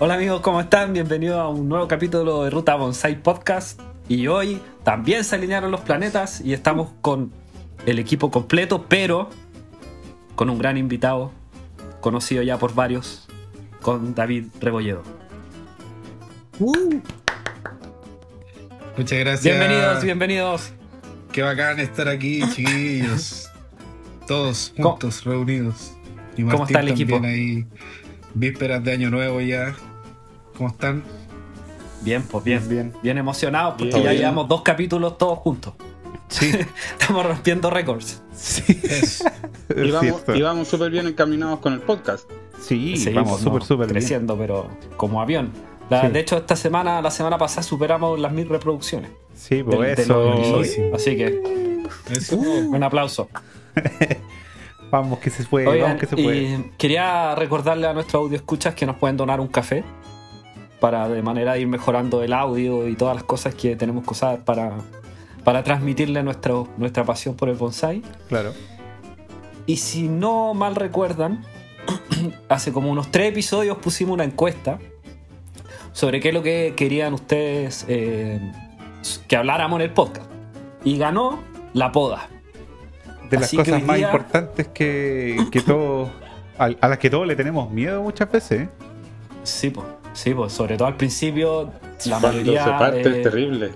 Hola amigos, ¿cómo están? Bienvenidos a un nuevo capítulo de Ruta Bonsai Podcast. Y hoy también se alinearon los planetas y estamos con el equipo completo, pero con un gran invitado, conocido ya por varios, con David Rebolledo. Muchas gracias. Bienvenidos, bienvenidos. Qué bacán estar aquí, chiquillos. Todos ¿Cómo- juntos, reunidos. Y cómo está el también equipo? ahí, vísperas de Año Nuevo ya. ¿Cómo están? Bien, pues bien, bien, Bien. emocionados porque Bien. ya llevamos dos capítulos todos juntos. Sí, Estamos rompiendo récords. sí. Y vamos, cierto. y vamos súper bien encaminados con el podcast. Sí, Sí, vamos súper, no, súper bien. creciendo, pero como avión. La- Sí. De hecho, esta semana, la semana pasada superamos las mil reproducciones. Sí, pues eso. Así que Eso. un aplauso. Vamos que se fue, Oigan, vamos que se fue. y quería recordarle a nuestros audio escuchas que nos pueden donar un café para de manera de ir mejorando el audio y todas las cosas que tenemos que usar para, para transmitirle nuestro, nuestra pasión por el bonsai. Claro. Y si no mal recuerdan, hace como unos tres episodios pusimos una encuesta sobre qué es lo que querían ustedes eh, que habláramos en el podcast. Y ganó la poda. De las Así cosas más día- importantes que, que todos. A, a las que todos le tenemos miedo muchas veces. ¿eh? Sí, pues, sí, pues, sobre todo al principio, la Cuando mayoría se parte eh, es terrible.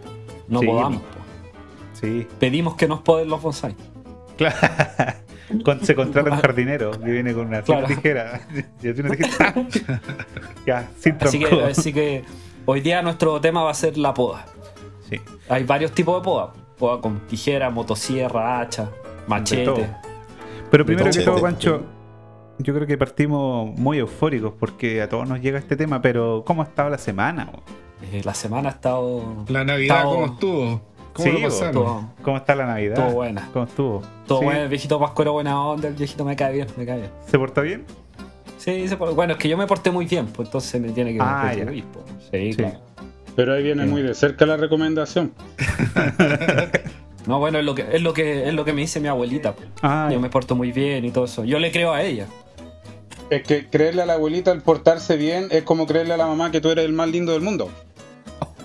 no Sí, podamos. po. Sí. Pedimos que nos poden los bonsai. Claro. Se contrata un jardinero que viene con una Claro. tijera. Y una tijera. ya, sin Así que, así que hoy día nuestro tema va a ser la poda. Sí. Hay varios tipos de poda. Poda con tijera, motosierra, hacha, machete. Pero primero que todo. todo, Pancho, yo creo que partimos muy eufóricos porque a todos nos llega este tema, pero ¿cómo ha estado la semana? Eh, la semana ha estado, La Navidad, Estamos- ¿cómo estuvo? ¿Cómo Sí, lo todo, ¿Cómo está la Navidad? todo buena. ¿Cómo estuvo? Todo ¿Sí? bueno, el viejito Pascuero buena onda, el viejito me cae bien, me cae bien. ¿Se porta bien? Sí, se por- bueno, es que yo me porté muy bien, pues entonces me tiene que Ah, retribuir, po. Sí, Sí. claro. Pero ahí viene Sí. muy de cerca la recomendación. No, bueno, es lo que, es lo que, es lo que me dice mi abuelita. po. Ah, Yo me porto muy bien y todo eso. Yo le creo a ella. Es que creerle a la abuelita el portarse bien es como creerle a la mamá que tú eres el más lindo del mundo.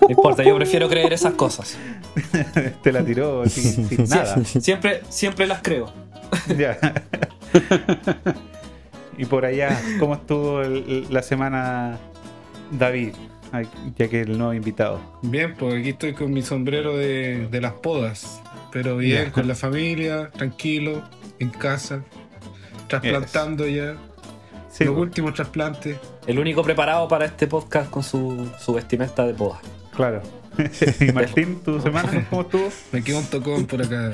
No importa, yo prefiero creer esas cosas. te la tiró sin, sin nada. Siempre, siempre las creo. Ya. y por allá, ¿cómo estuvo el- la semana David? Ya que el nuevo invitado. Bien, pues aquí estoy con mi sombrero de, de las podas. Pero bien, Ya. con la familia, tranquilo, en casa, trasplantando ya. Sí, Los bo- últimos trasplantes. El único preparado para este podcast con su, su vestimenta de poda. claro. y Martín, ¿tu semana cómo estuvo? Me quedó un tocón por acá.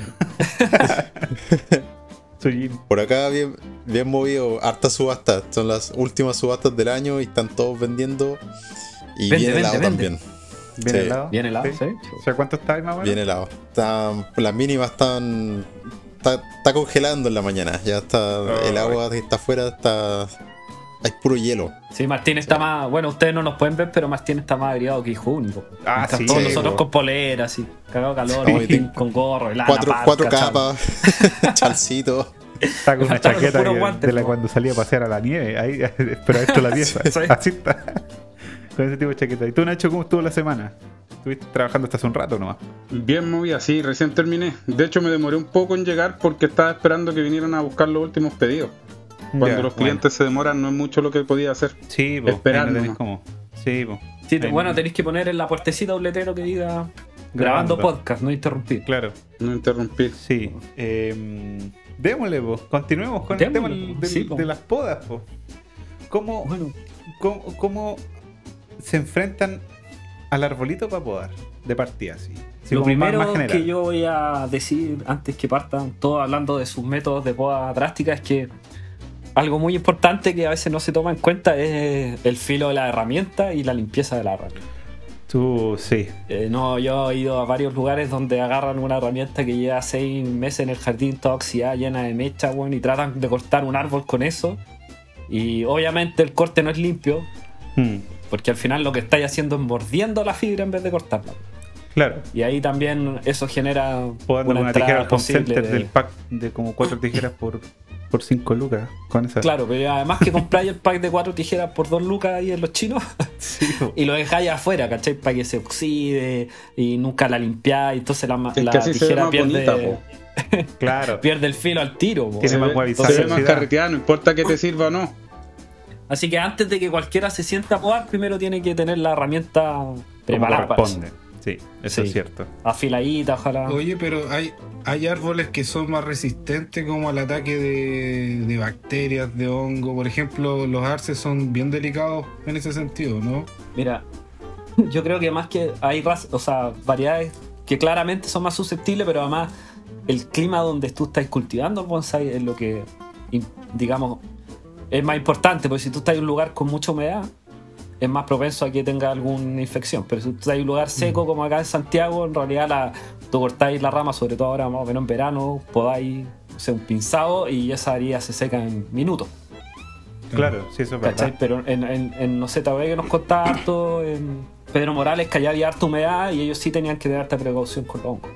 Por acá bien, bien movido, harta subasta. Son las últimas subastas del año y están todos vendiendo. Y Vende, bien vende, helado vende. también. bien Sí. helado. Bien helado, sí. O sea, ¿cuánto está ahí más o menos? Bien helado. Están- las mínimas están. Está, está congelando en la mañana. Ya está. el agua que está afuera está. Hay puro hielo. Sí, Martín está más. Bueno, ustedes no nos pueden ver, pero Martín está más abrigado que Junio. Ah, Están sí, todos sí, nosotros con polera, así. Cagado calor, Sí. Martín con gorro, Cuatro, parca, cuatro chao. capas, chalcito. Está con una chaqueta puros que- guantes, de la cuando salía a pasear a la nieve. Ahí, pero esto la pieza. Sí. Así está. Con ese tipo de chaqueta. ¿Y tú, Nacho, cómo estuvo la semana? ¿Estuviste trabajando hasta hace un rato nomás? Bien movida, sí, recién terminé. De hecho, me demoré un poco en llegar porque estaba esperando que vinieran a buscar los últimos pedidos. Cuando los bueno. clientes se demoran, no es mucho lo que podía hacer. Sí, no cómo. Sí, po. Sí, te- bueno, no- tenéis que poner en la puertecita un letrero que diga grabando, Grabando. podcast, no interrumpir. Claro, No interrumpir. sí. Eh, démosle, po. Continuemos con Démosle, el tema del- Sí, de las podas, po. ¿Cómo, Bueno, cómo, cómo se enfrentan al arbolito para podar? De partida, sí. Sí, lo más- primero más que yo voy a decir antes que partan todos hablando de sus métodos de poda drástica es que algo muy importante que a veces no se toma en cuenta es el filo de la herramienta y la limpieza de la herramienta. Tú, sí. Eh, no, yo he ido a varios lugares donde agarran una herramienta que lleva seis meses en el jardín, toda oxidada, llena de mecha, weón, y tratan de cortar un árbol con eso. Y obviamente el corte no es limpio, Mm, porque al final lo que estáis haciendo es mordiendo la fibra en vez de cortarla. claro. Y ahí también eso genera Podando una una tijera al de- del pack de como cuatro tijeras por, por por 5 lucas con esa. Claro, pero además que compráis el pack de cuatro tijeras por 2 lucas ahí en los chinos Sí, y lo dejáis afuera, ¿cachai? Para que se oxide y nunca la limpiáis, entonces la, Es que tijera pierde, bonita, claro. pierde el filo al tiro. po. Tiene Se más ve- guavizada se ve más carreteada, no importa que te sirva o no. Así que antes de que cualquiera se sienta a podar, primero tiene que tener la herramienta Como preparada para eso. Sí, eso Sí. es cierto. Afiladita, ojalá. Oye, pero hay, hay árboles que son más resistentes como al ataque de, de bacterias, de hongo. Por ejemplo, los arces son bien delicados en ese sentido, ¿no? Mira, yo creo que más que hay o sea, variedades que claramente son más susceptibles, pero además el clima donde tú estás cultivando el bonsai es lo que, digamos, es más importante, porque si tú estás en un lugar con mucha humedad, es más propenso a que tenga alguna infección. Pero si tú estás en un lugar seco como acá en Santiago, en realidad la, tú cortáis la rama, sobre todo ahora más o menos en verano, podáis o sea, un pinzado y esa haría se seca en minutos. Claro, sí, eso es ¿Cachai? verdad. Pero en, en, en no sé, tal vez que nos contaba harto en Pedro Morales que allá había harta humedad y ellos sí tenían que tener harta precaución con los hongos.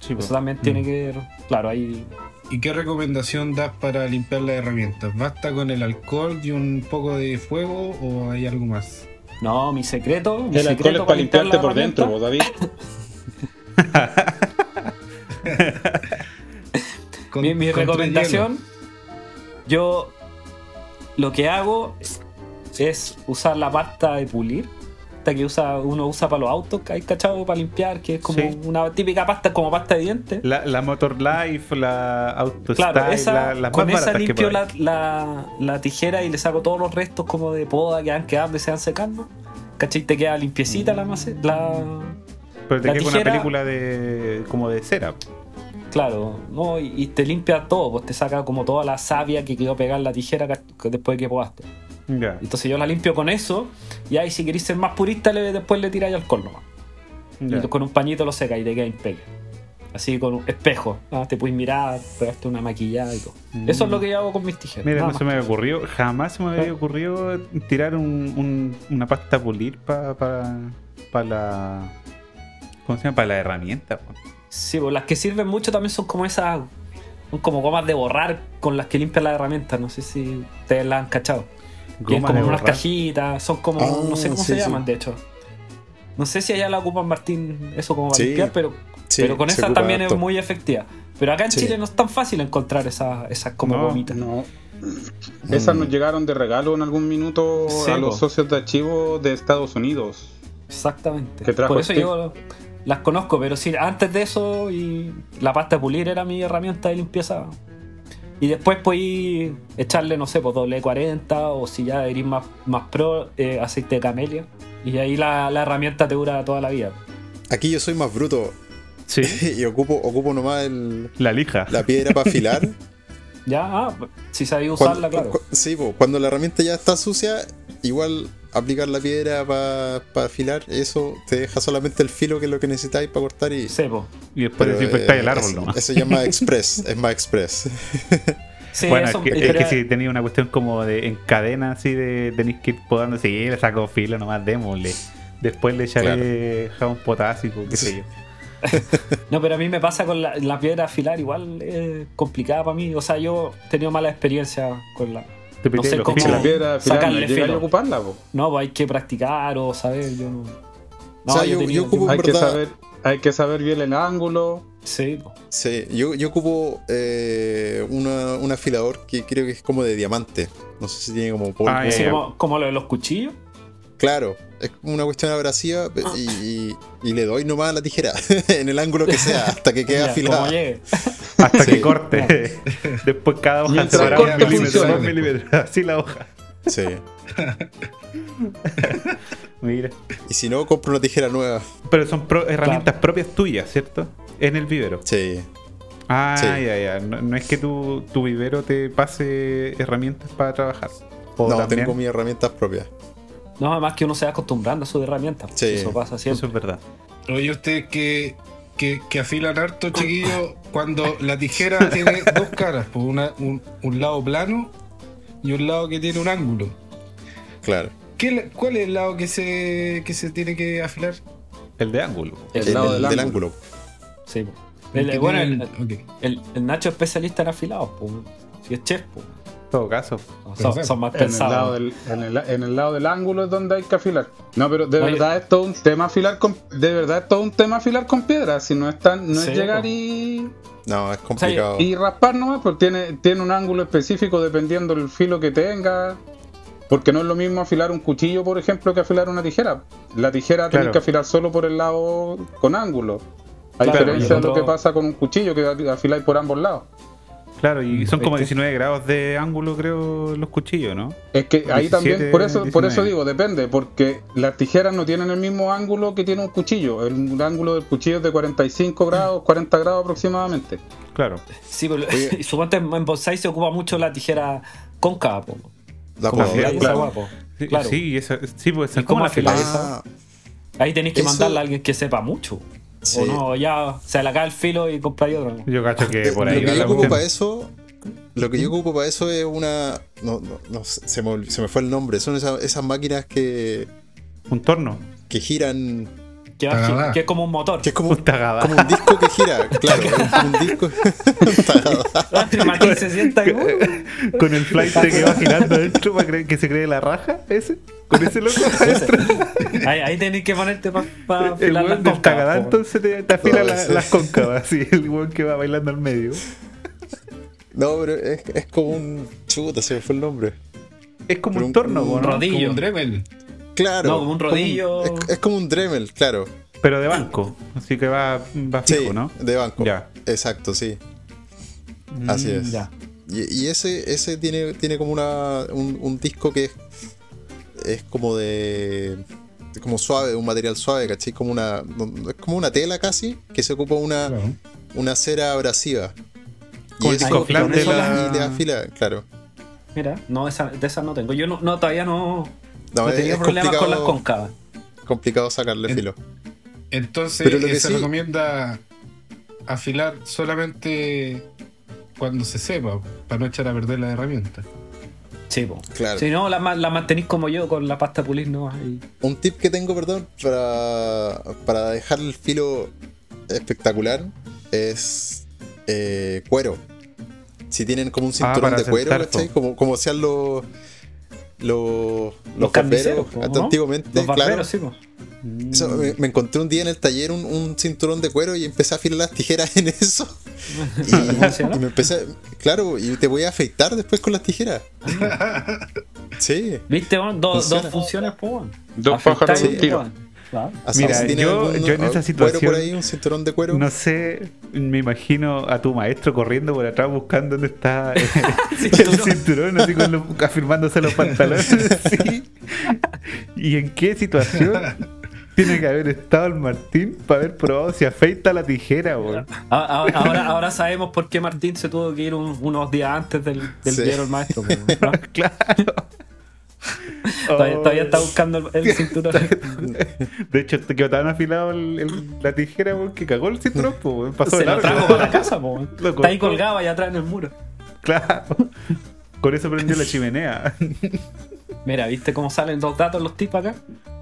Sí. Eso también tiene que ver, claro, ahí ¿Y qué recomendación das para limpiar las herramientas? ¿Basta con el alcohol y un poco de fuego o hay algo más? No, mi secreto. Mi El alcohol es para limpiar limpiarte por dentro, vos, David. Con- Mi, mi recomendación, yo lo que hago es usar la pasta de pulir, que usa, uno usa para los autos, que hay cachado para limpiar, que es como Sí. una típica pasta, como pasta de dientes. La, la Motor Life, la Auto Claro, Style, esa, la- las con más esa que limpio la, la, la tijera y le saco todos los restos como de poda que han quedado y se van secando. ¿Cachai? Te queda limpiecita la mace- la Pero te la queda con una tijera- película de como de cera. Claro, ¿no? Y, y te limpia todo, pues te saca como toda la savia que quedó pegada en la tijera después de que podaste. Entonces yo la limpio con eso y ahí si queréis ser más purista le, después le tiráis alcohol nomás. Y con un pañito lo seca y te queda impecable. Así con un espejo. ¿ah? Te puedes mirar, pegaste una maquillada y todo. Mm. Eso es lo que yo hago con mis tijeras. Mira, no se me había ocurrido, jamás se me había Ah. ocurrido tirar un, un- una pasta pulir para para la. ¿Cómo se llama? Para la herramienta. po. Sí, pues las que sirven mucho también son como esas. Son como gomas de borrar con las que limpian las herramientas. No sé si ustedes las han cachado. Tienen como unas borrar. cajitas, son como. Ah, no sé cómo sí, se sí. llaman, de hecho. No sé si allá la ocupan Martín eso como para Sí, limpiar, pero, sí, pero con esa también harto. es muy efectiva. Pero acá en Sí. Chile no es tan fácil encontrar esas, esas como No, gomitas. No. Esas Mm. nos llegaron de regalo en algún minuto Sí, a po. los socios de archivo de Estados Unidos. Exactamente. Que trajo Por eso Steve. yo las conozco, pero sí, antes de eso y la pasta de pulir era mi herramienta de limpieza. Y después podí echarle, no sé, pues doble 40 o si ya eres más, más pro, eh, aceite de camelia. Y ahí la, la herramienta te dura toda la vida. Aquí yo soy más bruto Sí, y ocupo, ocupo nomás el- la lija. la piedra para afilar. Ya, ah, si sabéis usarla, Cuando- claro. cu- sí, po, cuando la herramienta ya está sucia, igual aplicar la piedra para afilar, eso te deja solamente el filo que es lo que necesitáis para cortar y. Sí, po. Y después desinfectáis eh, el árbol nomás. eso ya es más express, es más express. Sí, bueno, eso, es, que, es que si tenía una cuestión como de en cadena así de tenéis que ir podando, sí, le saco filo nomás, démosle. Después le echaré jabón potásico, qué sé yo. No, pero a mí me pasa con la, la piedra afilar, igual es complicada para mí. O sea, yo he tenido mala experiencia con la. Te No sé cómo- la piedra final Sacarle no a filo. ocuparla, po. No, pues hay que practicar o saber, yo no. No, O sea, yo- ocupo- Hay que, saber, hay que saber bien el ángulo. Sí. Sí, yo, yo ocupo eh, una- un afilador que creo que es como de diamante. No sé si tiene como polvo. Ah, como, como lo de los cuchillos. Claro, es como una cuestión abrasiva y, y- y le doy nomás a la tijera en el ángulo que sea hasta que quede afilada. Hasta Sí. que corte. Después cada hoja separada un milímetro, dos milímetros. Así la hoja. Sí. Mira. Y si no, compro una tijera nueva. Pero son pro- herramientas propias tuyas, ¿cierto? En el vivero. Sí. Ah, Sí. ya, ya. No, no es que tu, tu vivero te pase herramientas para trabajar. O No, también- tengo mis herramientas propias. No, además que uno se va acostumbrando a sus herramientas. Sí. Eso pasa siempre. Eso es verdad. Oye, ustedes que, que, que afilan harto, chiquillos, cuando la tijera tiene dos caras, pues una, un, un lado plano y un lado que tiene un ángulo. Claro. ¿Qué, ¿Cuál es el lado que se, que se tiene que afilar? El de ángulo. El El- lado el del del ángulo. ángulo. Sí. El- que bueno, el- ok. El, el Nacho es especialista en afilados, pues. Si es chef, pues. Todo caso. Son, son más En el, lado pensados. del, en, el, en el lado del ángulo es donde hay que afilar. No, pero de Oye. verdad es todo un tema afilar con, de verdad es todo un tema afilar con piedra. Si no es tan, no Sí, es llegar po. y, No, es complicado. y raspar nomás, pues tiene, tiene un ángulo específico dependiendo del filo que tenga. Porque no es lo mismo afilar un cuchillo, por ejemplo, que afilar una tijera. La tijera Claro. tienes que afilar solo por el lado con ángulo. A Claro, diferencia de lo que pasa con un cuchillo que afiláis por ambos lados. Claro, y son como ¿Viste? 19 grados de ángulo, creo, los cuchillos, ¿no? Es que ahí 17, también, por eso, por eso 19. digo, depende, porque las tijeras no tienen el mismo ángulo que tiene un cuchillo. El ángulo del cuchillo es de 45 grados, 40 grados aproximadamente. Claro. Sí, pero Oye. y suponte en bonsai se ocupa mucho la tijera cóncava, po. La Como claro. Sí, Claro. sí, esa- sí, pues ¿Y es cómo como la? Ah, Ahí tenéis que Eso- mandarle a alguien que sepa mucho. Sí. O no, ya se le acaba el filo y compráis otro. Yo cacho que por lo ahí que va yo la ocupo para eso lo que yo ocupo para eso es una no, no, no se me, se me fue el nombre son esas, esas máquinas que, Un torno. que giran Que, va- Tagadá. que es como un motor. que es como, como un disco que gira claro un disco. Martín se sienta uh, Con el flight que va girando adentro para creer que se cree la raja, ese. Con ese loco adentro. ahí, ahí tenéis que ponerte para El afilar las tagadá po. entonces te, te afila No, la- ese- las cóncavas, así, el weón que va bailando al medio. no pero es, es como un chuta se me fue el nombre Es como Pero un un- torno, un ¿no? rodillo. Como un Dremel. Claro No, como un rodillo. es, es como un Dremel claro Pero de banco. Así que va, va fijo, sí ¿no? de banco Ya. exacto sí así Mm, es ya. Y, y ese, ese tiene, tiene como una, un, un disco que es, es como de. como suave, un material suave, ¿cachai? Como una. Es como una tela casi, que se ocupa una, Claro. una cera abrasiva. El disco y con de la- y afila, claro. Mira, no, esa, de esas no tengo. Yo no, no todavía no, No, no es, tenido es problemas con las complicado, cóncavas. complicado sacarle En- filo. Entonces Pero lo eh, que se sí- recomienda afilar solamente cuando se sepa, para no echar a perder la herramienta. Sí, po. Claro. Si no, la, la mantenís como yo con la pasta pulir, no. Ahí. Un tip que tengo, perdón, para, para dejar el filo espectacular es eh, cuero. Si tienen como un cinturón para de cuero. Como, como sean los los, los, Los po, ¿no? antiguamente. Los claro. barberos, sí. Eso, me, me encontré un día en el taller un, un cinturón de cuero y empecé a afilar las tijeras en eso. Y, me empecé, claro, y te voy a afeitar después con las tijeras. Sí. ¿Viste? Dos, Funciona. dos funciones, po, weón. Dos pájaros de y- un tiro. Así, Mira, yo- algún, yo en esa ah, situación- cuero por ahí, un cinturón de cuero. No sé, me imagino a tu maestro corriendo por atrás buscando dónde está el Cinturón. así con los- afirmándose los pantalones. sí. ¿Y en qué situación tiene que haber estado el Martín para haber probado si afeita la tijera, Ahora, ahora sabemos por qué Martín se tuvo que ir un- unos días antes del, del Sí. día del maestro. Claro. Todavía, Oh. todavía está buscando el, el cinturón. De hecho, te quedó tan afilado el- el- la tijera que cagó el cinturón, po, pasó Se de lo trajo para la casa, po, weón. Lo Está ahí colgado allá atrás en el muro. Claro. Con eso prendió la chimenea. Mira, ¿viste cómo salen los datos los tips acá?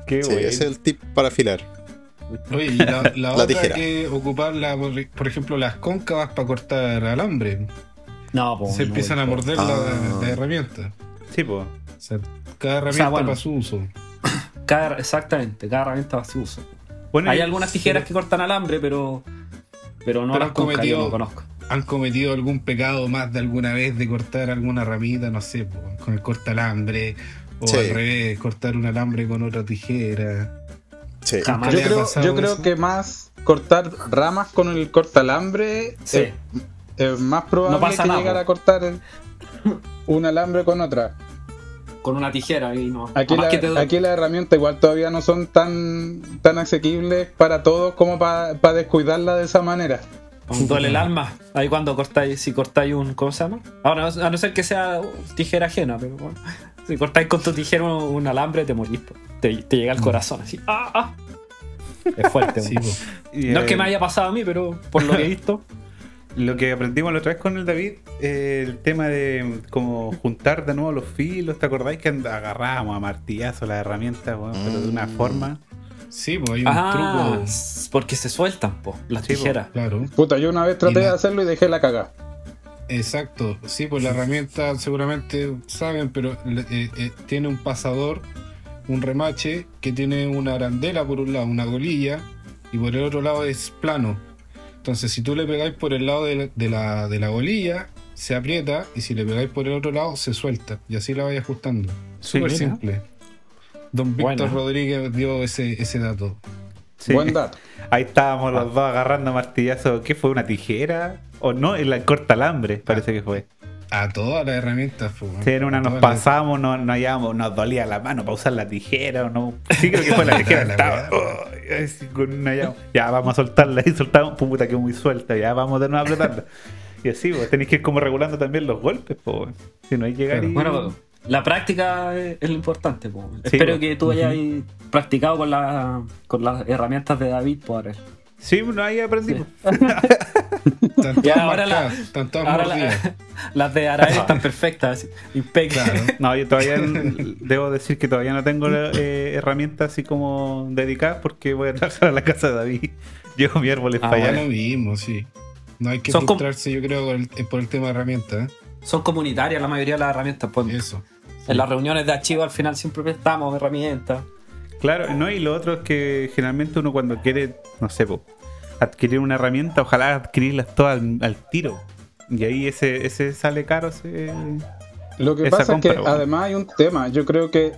Qué Sí, bueno. ese es el tip para afilar. Oye, y la, la La otra tijera. que ocuparla, por, por ejemplo, las cóncavas para cortar alambre. No, po. Se no, empiezan a morder Ah. la, la herramienta. Sí, pues. O sea, cada herramienta bueno. para su uso. Cada- exactamente, cada herramienta va a su uso. Bueno, Hay algunas tijeras que cortan alambre, pero. Pero no Pero las yo no conozco. ¿Han cometido algún pecado más de alguna vez de cortar alguna ramita? No sé, con el cortalambre. O Sí. al revés, cortar un alambre con otra tijera. Sí. Jamás. Yo ¿Le ha creo, yo creo eso? que más cortar ramas con el cortalambre Sí. es, es más probable No pasa que nada, llegar a cortar el- un alambre con otra. Con una tijera y no. Aquí, la, que te- aquí las herramientas igual todavía no son tan, tan asequibles para todos como para descuidarla de esa manera. Duele el alma. Ahí cuando cortáis, si cortáis un. ¿Cómo se llama? Ahora, a no ser que sea tijera ajena, pero bueno. Si cortáis con tu tijera un, un alambre, te morís. Te, te llega al corazón así. ¡Ah! ah. Es fuerte. Sí, no es que eh, me haya pasado a mí, pero por lo que he visto. Lo que aprendimos la otra vez con el David, eh, el tema de como juntar de nuevo los filos, ¿te acordáis que agarrábamos a martillazo las herramientas, pero de una Mm. forma? Sí, pues hay un Ah, truco. porque se sueltan, po, las Sí, po. tijeras. Claro, Puta, yo una vez traté la- de hacerlo y dejé la cagada. exacto. Sí, pues la herramienta seguramente saben, pero eh, eh, tiene un pasador, un remache que tiene una arandela por un lado, una golilla, y por el otro lado es plano. Entonces, si tú le pegáis por el lado de la, de la, de la golilla, se aprieta, y si le pegáis por el otro lado, se suelta. Y así la vais ajustando. Sí, Súper mira. simple. Don Víctor. Rodríguez dio ese, ese dato. Sí. Buen dato. Ahí estábamos los dos agarrando martillazo. ¿Qué fue? ¿Una tijera? ¿O no? El cortalambre, parece que fue. A todas las herramientas, pues, Sí, en una nos las- pasamos, no, no hallábamos, nos dolía la mano para usar la tijera o no. Sí, creo que fue la tijera. Estaba, oh, así con una llave. Ya, vamos a soltarla y soltamos. Puta, que muy suelta. Ya, vamos de nuevo a apretarla. Y así, pues tenéis que ir como regulando también los golpes, pues. Si no hay llegar Claro. y. Bueno, la práctica es, lo importante. po. Sí, Espero po. que tú hayas practicado con, la, con las herramientas de David. Por sí, no, ahí aprendimos. Están todas Ya, ahora, la- marcadas, están todas ahora la- las de Arael están perfectas, impecables. Claro. No, yo todavía debo decir que todavía no tengo eh, herramientas así como dedicadas porque voy a trabajar a la casa de David. Llevo mi árbol Ah, para Ya allá. lo mismo, sí. No hay que Son frustrarse, yo creo, por el, eh, por el tema de herramientas. ¿eh? Son comunitarias la mayoría de las herramientas. Pues, Eso. En las reuniones de archivo al final siempre prestamos herramientas. Claro, no, y lo otro es que generalmente uno cuando quiere, no sé, po, adquirir una herramienta, ojalá adquirirlas todas al, al tiro. Y ahí ese, ese sale caro, ese... Lo que Esa pasa compra, es que bueno. además hay un tema. Yo creo que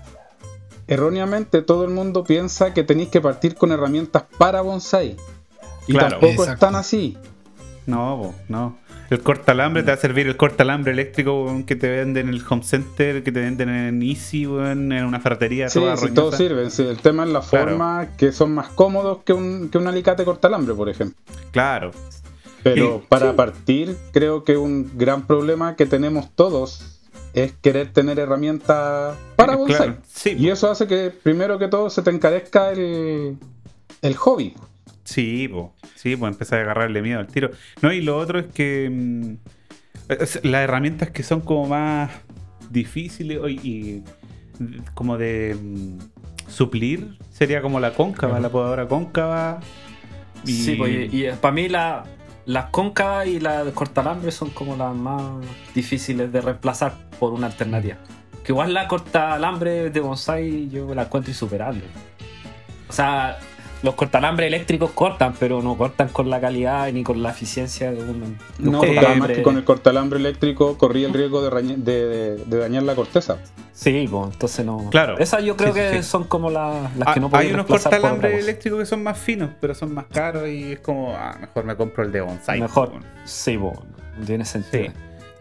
erróneamente todo el mundo piensa que tenéis que partir con herramientas para bonsai. Y Claro, tampoco exacto. están así. No, no. El cortalambre te va a servir el cortalambre eléctrico que te venden en el home center, que te venden en Easy, en una ferretería Sí, toda sí, todo sirve. Sí, el tema es la Claro. forma que son más cómodos que un, que un alicate cortalambre, por ejemplo. Claro. Pero para sí. partir, creo que un gran problema que tenemos todos es querer tener herramientas para bonsai. claro, sí, Y eso hace que primero que todo se te encarezca el, el hobby. Sí, po. sí, pues empezar a agarrarle miedo al tiro. No, y lo otro es que mm, es- las herramientas que son como más difíciles y, y como de mm, suplir sería como la cóncava, la podadora cóncava. Y, Sí, pues, y, para mí la, las cóncavas y las cortalambre son como las más difíciles de reemplazar por una alternativa. Que igual la cortalambre de bonsai yo la encuentro insuperable. O sea, los cortalambres eléctricos cortan, pero no cortan con la calidad ni con la eficiencia de un, de un No, Eh, además que con el cortalambre eléctrico corría el riesgo de, rañe- de- de- de dañar la corteza. Sí, pues entonces no. Claro. Esas yo creo Sí, que sí. son como la- las Ah, que no hay pueden unos cortalambres eléctricos que son más finos, pero son más caros y es como, ah, mejor me compro el de bonsai. Mejor. po. Sí, pues, tiene sentido. Sí.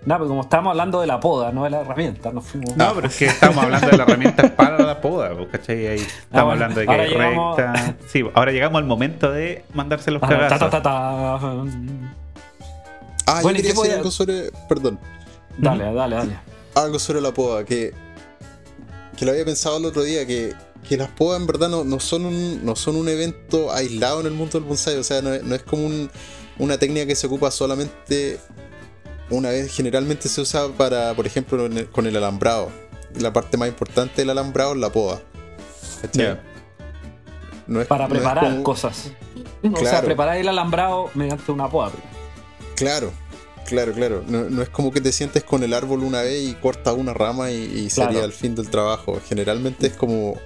No, pero como estábamos hablando de la poda, no de la herramienta, nos fuimos. No, pero es que estamos hablando de las herramientas para la poda, pues, ¿cachai? Ahí estamos Ah, bueno, hablando de que ahora hay llegamos- recta. Sí, ahora llegamos al momento de mandarse los Ah, ta, cagazos. ta, ta, ta. Ah, Bueno, yo ¿y quería decir a- algo sobre. Perdón. Dale, dale, dale. Algo sobre la poda, que. Que lo había pensado el otro día, que. Que las podas en verdad no, no son un, no son un evento aislado en el mundo del bonsai. O sea, no, es- no es como un- una técnica que se ocupa solamente una vez. Generalmente se usa para, por ejemplo, en el- con el alambrado. La parte más importante del alambrado es la poda. ¿Cachai? Ya. No es- Para no es preparar como- cosas. O sea, Claro. preparar el alambrado mediante una poda. Claro, claro, claro. No, no es como que te sientes con el árbol una vez y cortas una rama y, y sería Claro. el fin del trabajo. Generalmente es como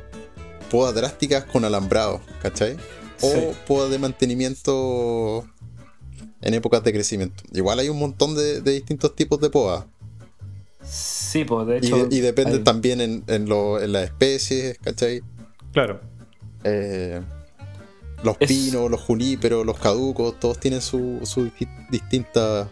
podas drásticas con alambrado, ¿cachai? O Sí. podas de mantenimiento en épocas de crecimiento. Igual hay un montón de, de distintos tipos de podas. Sí, pues de Y, hecho. y depende hay- también en, en, lo- en las especies, ¿cachai? Claro. Eh, los Es- pinos, los juníperos, los caducos, todos tienen su, su di- distinta...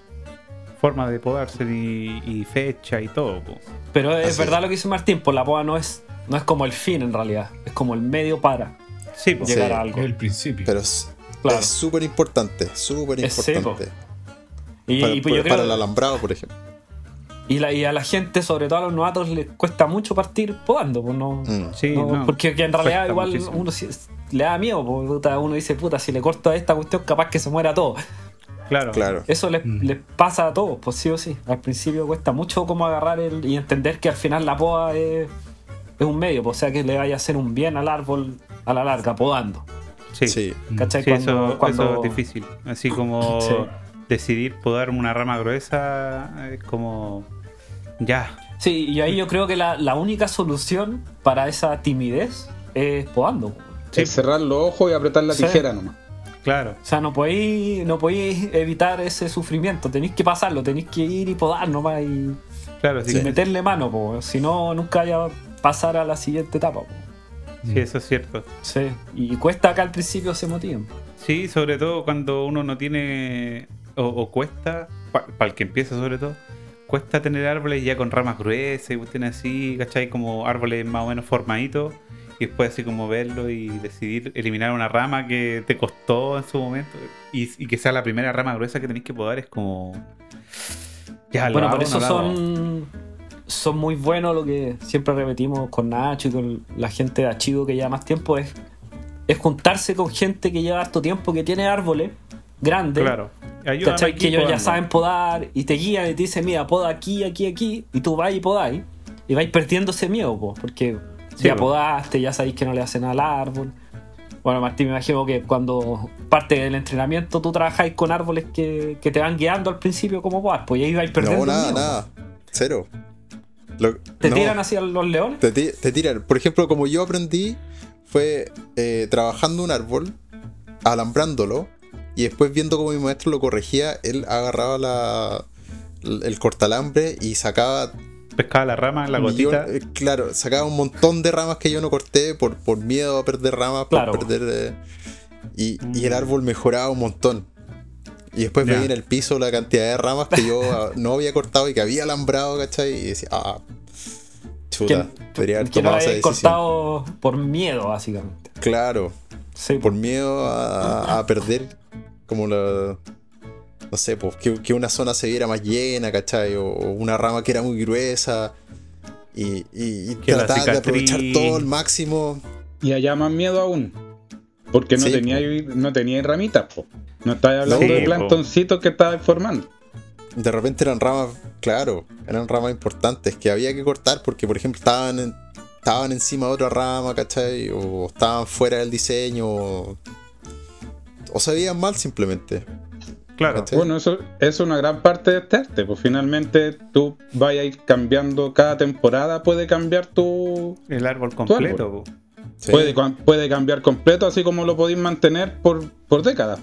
Forma de podarse y, y fecha y todo. po. Pero es Así verdad es. lo que dice Martín, pues la poda no es, no es como el fin en realidad. Es como el medio para Sí, po. Sí. llegar a Es algo. el principio. Pero es Claro. es súper importante, súper importante. Y, para, y pues yo para creo- el alambrado, por ejemplo. y, la- y a la gente, sobre todo a los novatos, les cuesta mucho partir podando. Pues no, Mm. Sí, no, no. porque que en realidad Cuesta igual muchísimo. uno le da miedo. puta, uno dice, puta, si le corto a esta cuestión, capaz que se muera todo. Claro. Claro. Eso les, Mm. les pasa a todos, pues sí o sí. Al principio cuesta mucho como agarrar el, y entender que al final la poda es, es un medio, pues, o sea que le vaya a hacer un bien al árbol a la larga, podando. Sí, Sí. ¿Cachai? Sí, Cuando- eso, cuando- eso es difícil. Así como Sí. decidir podar una rama gruesa es como. Ya. Sí, y ahí yo creo que la, la única solución para esa timidez es podando. Sí. Es cerrar los ojos y apretar la Sí. tijera nomás. Claro. O sea, no podéis, no podéis evitar ese sufrimiento, tenéis que pasarlo, tenéis que ir y podar nomás y, Claro, sí, y meterle mano, po. si no, nunca vaya a pasar a la siguiente etapa. Po. Sí, eso es cierto. Sí, y cuesta acá al principio se motiven. Sí, sobre todo cuando uno no tiene. O, o cuesta, para el que empieza sobre todo, cuesta tener árboles ya con ramas gruesas y cuestiones así, ¿cachai? Como árboles más o menos formaditos. Y después así como verlo y decidir eliminar una rama que te costó en su momento. Y, y que sea la primera rama gruesa que tenéis que podar es como. Ya, Bueno, por eso son, son muy buenos lo que siempre repetimos con Nacho y con la gente de Achivo que lleva más tiempo, es, es juntarse con gente que lleva harto tiempo, que tiene árboles grandes. Claro. ¿Cachai? Que ellos ya saben podar y te guían y te dicen, mira, poda aquí, aquí, aquí, y tú vas y podáis. Y vais perdiendo ese miedo, po, porque Sí, ya po. podaste, ya sabéis que no le hacen al árbol. Bueno, Martín, me imagino que cuando parte del entrenamiento tú trabajáis con árboles que, que te van guiando al principio como podar, pues y ahí vais perdiendo No, el nada, miedo, nada. Cero. Lo- ¿Te no, tiran hacia los leones? Te, ti- te tiran. Por ejemplo, como yo aprendí, fue eh, trabajando un árbol, alambrándolo, y después viendo cómo mi maestro lo corregía, él agarraba la, el cortalambre y sacaba Pescaba la rama, la millón- gotita. eh, claro, sacaba un montón de ramas que yo no corté por, por miedo a perder ramas, por Claro. perder. eh, y, y el Mm. árbol mejoraba un montón. Y después Ya. veía en el piso la cantidad de ramas que yo ah, no había cortado y que había alambrado, ¿cachai? Y decía, ah, chuta, debería haber tomado esa decisión. cortado por miedo, básicamente. Claro, Sí, por miedo a, a perder como la. No sé, pues que, que una zona se viera más llena, ¿cachai? O, o una rama que era muy gruesa. Y, y, tratar de aprovechar todo al máximo. Y allá más miedo aún. Porque no Sí, tenía no tenía ramitas, po. No estabas hablando Sí, de plantoncitos que estabas formando. De repente eran ramas, claro, eran ramas importantes que había que cortar porque, por ejemplo, estaban, en- estaban encima de otra rama, ¿cachai? O estaban fuera del diseño. O, o se veían mal simplemente. Claro. ¿cachai? Bueno, eso, es una gran parte de este arte. Pues finalmente tú vas a ir cambiando cada temporada, puede cambiar tu. El árbol completo. Sí. Puede, puede cambiar completo, así como lo podéis mantener por, por décadas.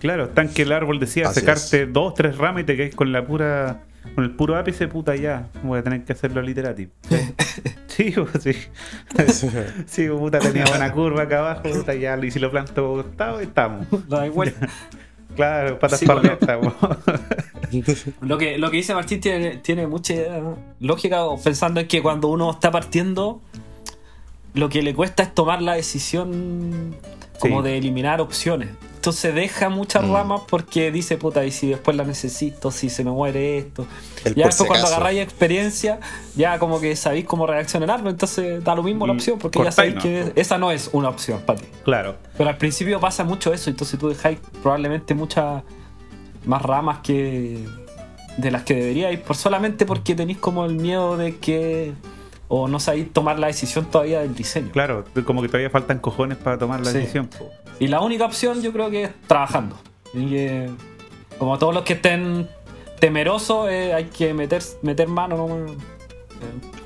Claro, tan que el árbol decía Así secarte dos, tres ramas y te caes con la pura. Con el puro ápice, puta ya. Voy a tener que hacerlo literati. sí, pues, sí. sí, pues, puta, tenía buena curva acá abajo, puta, ya. Y si lo planto costado, estamos. da igual. Claro, patas Sí, para bueno. estamos. Lo que, lo que dice Martín tiene, tiene mucha lógica pensando en que cuando uno está partiendo, lo que le cuesta es tomar la decisión como Sí. de eliminar opciones. Entonces deja muchas Mm. ramas porque dice, puta, y si después la necesito, si se me muere esto. El ya después si cuando agarráis experiencia, ya como que sabéis cómo reaccionar, entonces da lo mismo la Mm, opción porque ya sabéis ¿no? que esa no es una opción para ti. claro. Pero al principio pasa mucho eso, entonces tú dejáis probablemente muchas más ramas que de las que deberíais, por solamente porque tenéis como el miedo de que o no sabéis tomar la decisión todavía del diseño. Claro, como que todavía faltan cojones para tomar la Sí. decisión. po. Y la única opción yo creo que es trabajando. Y como todos los que estén temerosos, eh, hay que meter, meter mano. ¿no? Eh,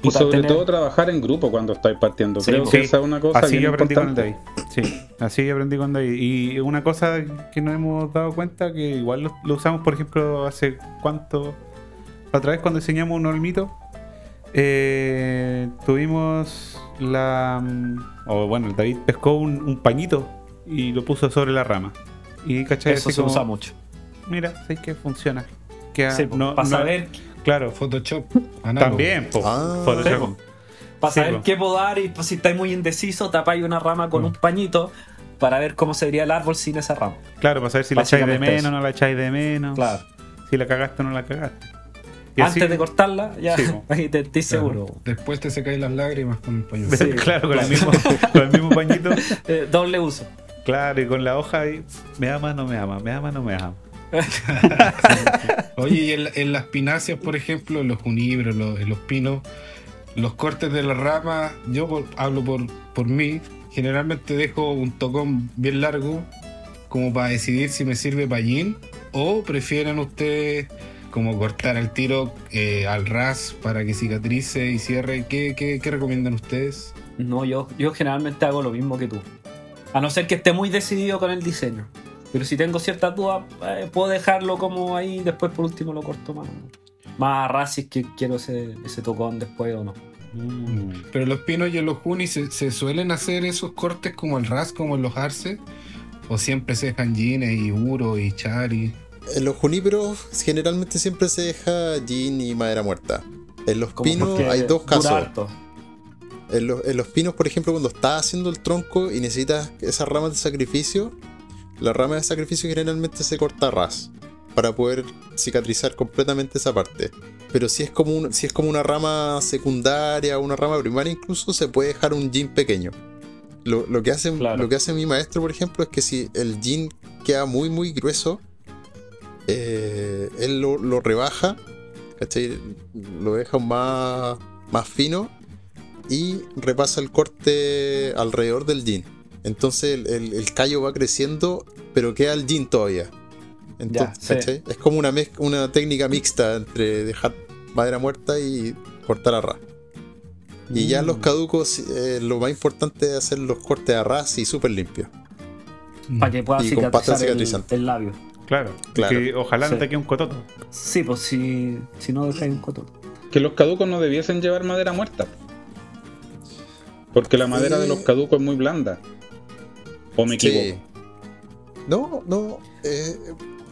Y sobre tener- todo trabajar en grupo cuando estáis partiendo. Sí, Creo po. que Sí, esa es una cosa Así yo aprendí con. David. Sí, así aprendí con David. Y una cosa que nos hemos dado cuenta, que igual lo, lo usamos, por ejemplo, hace cuánto. La otra vez cuando diseñamos un olmito, eh, tuvimos la. mm, O bueno, el David pescó un, un pañito y lo puso sobre la rama. Y cachai, Eso se como, usa mucho. Mira, sé que funciona. Queda- Sí, no- para no- saber, Claro, Photoshop. análogo. también, po, Ah. Photoshop. para Sí, saber po. qué podar y pues, si estáis muy indeciso, tapáis una rama Mm. con un pañito para ver cómo se vería el árbol sin esa rama. Claro, para saber si la echáis de menos, eso. no la echáis de menos. Claro. Si la cagaste o no la cagaste. Antes así- de cortarla, ya Sí, ahí te estoy seguro. Después te secáis las lágrimas con un pañuelo. Sí. claro, con, El mismo, con el mismo pañito. Eh, doble uso. Claro, y con la hoja ahí. Me ama, no me ama, me ama, no me ama. Oye, y en, en las pináceas, por ejemplo, en los junibros, los, en los pinos, los cortes de la rama, yo por- hablo por, por mí, generalmente dejo un tocón bien largo como para decidir si me sirve para o prefieren ustedes como cortar el tiro eh, al ras para que cicatrice y cierre. ¿Qué, qué, qué recomiendan ustedes? No, yo, yo generalmente hago lo mismo que tú. A no ser que esté muy decidido con el diseño. Pero si tengo ciertas dudas, eh, puedo dejarlo como ahí, después por último lo corto más. Más a ras si es que quiero ese, ese tocón después o no. Mm. Pero los pinos y los junis se, se suelen hacer esos cortes como el ras, como en los arce, o siempre se dejan jeans y uro y chari. En los juníperos generalmente siempre se deja gin y madera muerta. En los Como pinos hay dos casos. En los, en los pinos, por ejemplo, cuando estás haciendo el tronco y necesitas esas ramas de sacrificio, la rama de sacrificio generalmente se corta a ras para poder cicatrizar completamente esa parte. Pero si es como, un- si es como una rama secundaria o una rama primaria incluso, se puede dejar un jean pequeño. Lo, lo que hace, Claro. lo que hace mi maestro, por ejemplo, es que si el jean queda muy, muy grueso, eh, él lo, lo rebaja, ¿cachai? Lo deja más, más fino y repasa el corte alrededor del jean. Entonces el, el- el callo va creciendo, pero queda el jean todavía. Entonces. Es como una, una técnica mixta entre dejar madera muerta y cortar a ras. Y ya Mm. los caducos, eh, lo más importante es hacer los cortes a ras y súper limpios. Para que pueda Y con pasta el, cicatrizante. el labio. Claro. Claro. Que ojalá no Sí. te quede un cototo. Sí, pues si, si no dejáis un cotón. Que los caducos no debiesen llevar madera muerta. Porque la madera de los caducos es muy blanda. ¿O me Sí. equivoco? No, no, eh,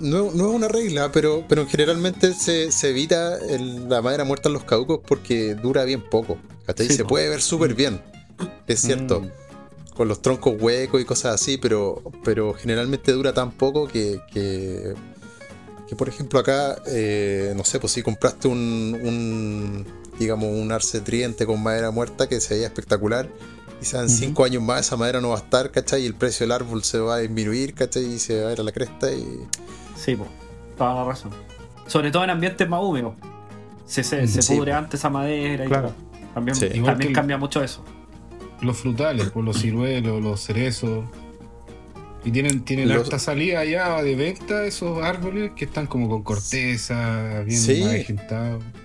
no, no es una regla, pero, pero generalmente se, se evita el- la madera muerta en los caducos porque dura bien poco. ¿cachai? Sí, se puede ver súper bien, es cierto, Mm. Con los troncos huecos y cosas así, pero, pero generalmente dura tan poco que, que, que, por ejemplo, acá, eh, no sé, pues si compraste un, un, digamos, un arce triente con madera muerta que se veía espectacular. Y sean Ujú. cinco años más, esa madera no va a estar, ¿cachai? Y el precio del árbol se va a disminuir, ¿cachai? Y se va a ir a la cresta y... Sí, pues. Toda la razón. Sobre todo en ambientes más húmedos. Se, se, se Sí, pudre po. antes esa madera y Claro. todo. También, Sí. También cambia mucho eso. Los frutales, por los ciruelos, los cerezos. Y tienen, tienen Los- harta salida allá de venta esos árboles que están como con corteza, bien Sí.